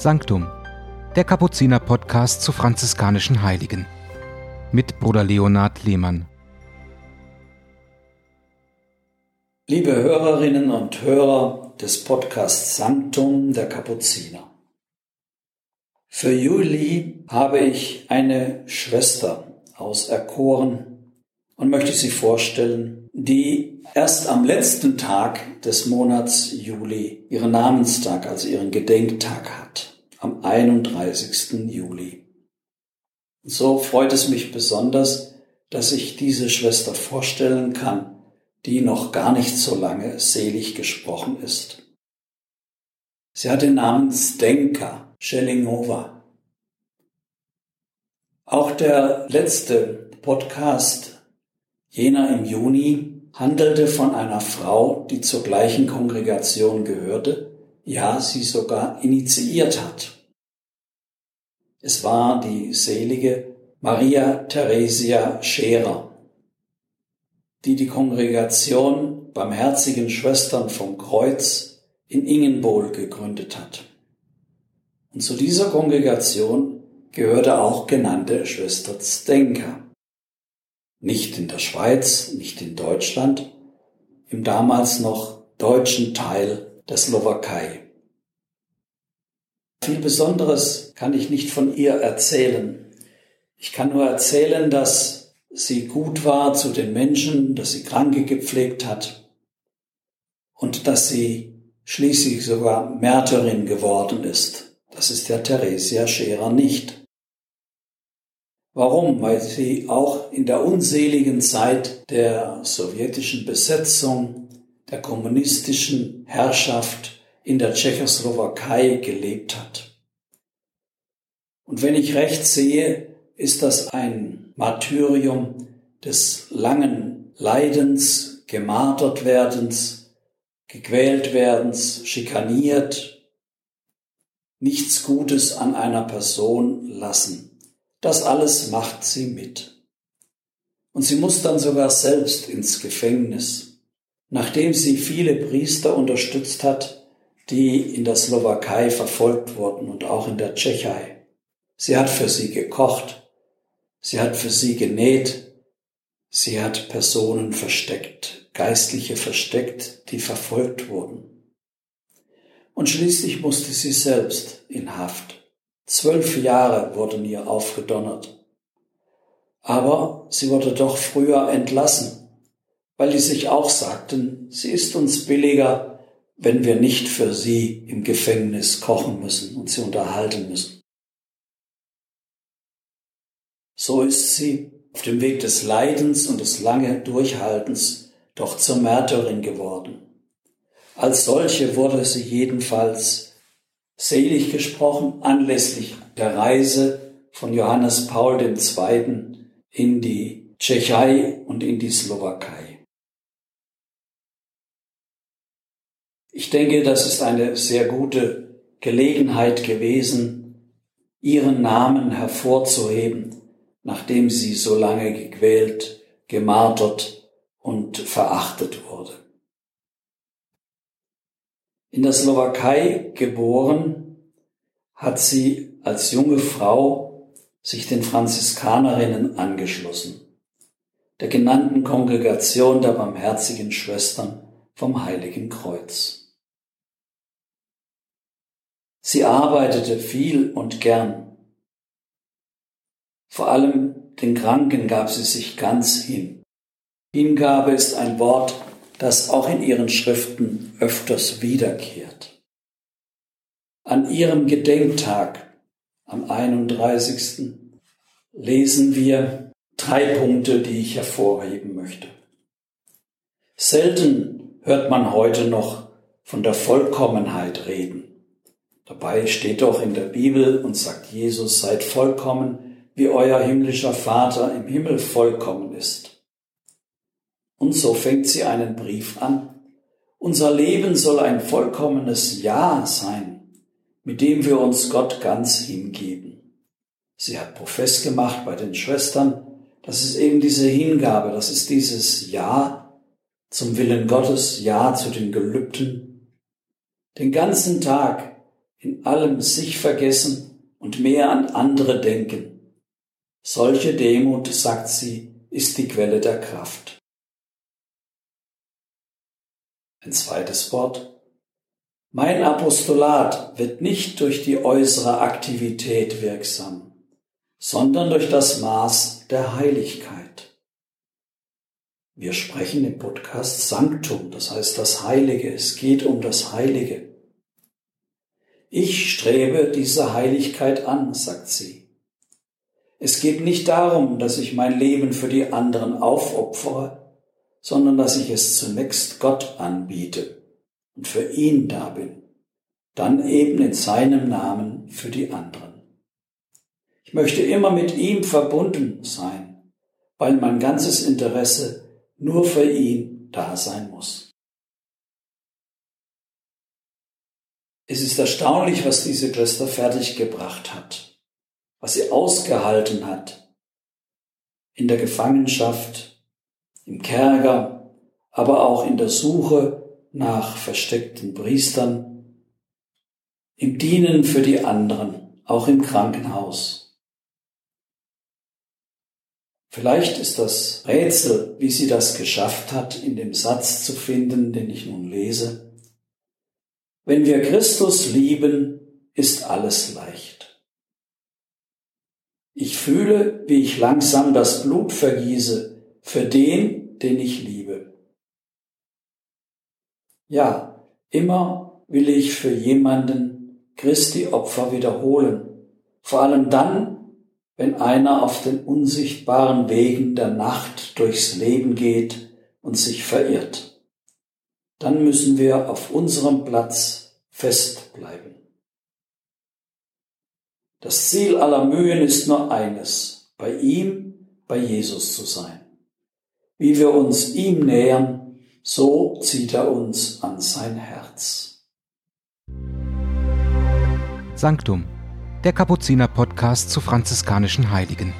Sanctum, der Kapuziner-Podcast zu franziskanischen Heiligen. Mit Bruder Leonhard Lehmann. Liebe Hörerinnen und Hörer des Podcasts Sanctum der Kapuziner. Für Juli habe ich eine Schwester auserkoren und möchte sie vorstellen, die erst am letzten Tag des Monats Juli ihren Namenstag, also ihren Gedenktag hat, am 31. Juli. So freut es mich besonders, dass ich diese Schwester vorstellen kann, die noch gar nicht so lange selig gesprochen ist. Sie hat den Namen Stenka Schellingova. Auch der letzte Podcast, jener im Juni, handelte von einer Frau, die zur gleichen Kongregation gehörte, ja, sie sogar initiiert hat. Es war die selige Maria Theresia Scherer, die die Kongregation Barmherzigen Schwestern vom Kreuz in Ingenbohl gegründet hat. Und zu dieser Kongregation gehörte auch genannte Schwester Zdenka. Nicht in der Schweiz, nicht in Deutschland, im damals noch deutschen Teil der Slowakei. Viel Besonderes kann ich nicht von ihr erzählen. Ich kann nur erzählen, dass sie gut war zu den Menschen, dass sie Kranke gepflegt hat und dass sie schließlich sogar Märtyrin geworden ist. Das ist ja Theresia Scherer nicht. Warum? Weil sie auch in der unseligen Zeit der sowjetischen Besetzung, der kommunistischen Herrschaft in der Tschechoslowakei gelebt hat. Und wenn ich recht sehe, ist das ein Martyrium des langen Leidens, gemartert werdens, gequält werdens, schikaniert, nichts Gutes an einer Person lassen. Das alles macht sie mit. Und sie muss dann sogar selbst ins Gefängnis, nachdem sie viele Priester unterstützt hat, die in der Slowakei verfolgt wurden und auch in der Tschechei. Sie hat für sie gekocht, sie hat für sie genäht, sie hat Personen versteckt, Geistliche versteckt, die verfolgt wurden. Und schließlich musste sie selbst in Haft. Zwölf Jahre wurden ihr aufgedonnert. Aber sie wurde doch früher entlassen, weil die sich auch sagten, sie ist uns billiger wenn wir nicht für sie im Gefängnis kochen müssen und sie unterhalten müssen. So ist sie auf dem Weg des Leidens und des lange Durchhaltens doch zur Märtyrin geworden. Als solche wurde sie jedenfalls selig gesprochen anlässlich der Reise von Johannes Paul II. in die Tschechei und in die Slowakei. Ich denke, das ist eine sehr gute Gelegenheit gewesen, ihren Namen hervorzuheben, nachdem sie so lange gequält, gemartert und verachtet wurde. In der Slowakei geboren, hat sie als junge Frau sich den Franziskanerinnen angeschlossen, der genannten Kongregation der barmherzigen Schwestern vom Heiligen Kreuz. Sie arbeitete viel und gern. Vor allem den Kranken gab sie sich ganz hin. Hingabe ist ein Wort, das auch in ihren Schriften öfters wiederkehrt. An ihrem Gedenktag am 31. lesen wir drei Punkte, die ich hervorheben möchte. Selten hört man heute noch von der Vollkommenheit reden. Dabei steht doch in der Bibel und sagt Jesus, seid vollkommen, wie euer himmlischer Vater im Himmel vollkommen ist. Und so fängt sie einen Brief an. Unser Leben soll ein vollkommenes Ja sein, mit dem wir uns Gott ganz hingeben. Sie hat Profess gemacht bei den Schwestern. Das ist eben diese Hingabe, das ist dieses Ja zum Willen Gottes, Ja zu den Gelübden. Den ganzen Tag in allem sich vergessen und mehr an andere denken. Solche Demut, sagt sie, ist die Quelle der Kraft. Ein zweites Wort. Mein Apostolat wird nicht durch die äußere Aktivität wirksam, sondern durch das Maß der Heiligkeit. Wir sprechen im Podcast Sanctum, das heißt das Heilige. Es geht um das Heilige. Ich strebe diese Heiligkeit an, sagt sie. Es geht nicht darum, dass ich mein Leben für die anderen aufopfere, sondern dass ich es zunächst Gott anbiete und für ihn da bin, dann eben in seinem Namen für die anderen. Ich möchte immer mit ihm verbunden sein, weil mein ganzes Interesse nur für ihn da sein muss. Es ist erstaunlich, was diese Schwester fertiggebracht hat, was sie ausgehalten hat in der Gefangenschaft, im Kerker, aber auch in der Suche nach versteckten Priestern, im Dienen für die anderen, auch im Krankenhaus. Vielleicht ist das Rätsel, wie sie das geschafft hat, in dem Satz zu finden, den ich nun lese. Wenn wir Christus lieben, ist alles leicht. Ich fühle, wie ich langsam das Blut vergieße für den, den ich liebe. Ja, immer will ich für jemanden Christi Opfer wiederholen, vor allem dann, wenn einer auf den unsichtbaren Wegen der Nacht durchs Leben geht und sich verirrt dann müssen wir auf unserem Platz festbleiben. Das Ziel aller Mühen ist nur eines, bei ihm, bei Jesus zu sein. Wie wir uns ihm nähern, so zieht er uns an sein Herz. Sanctum, der Kapuziner Podcast zu franziskanischen Heiligen.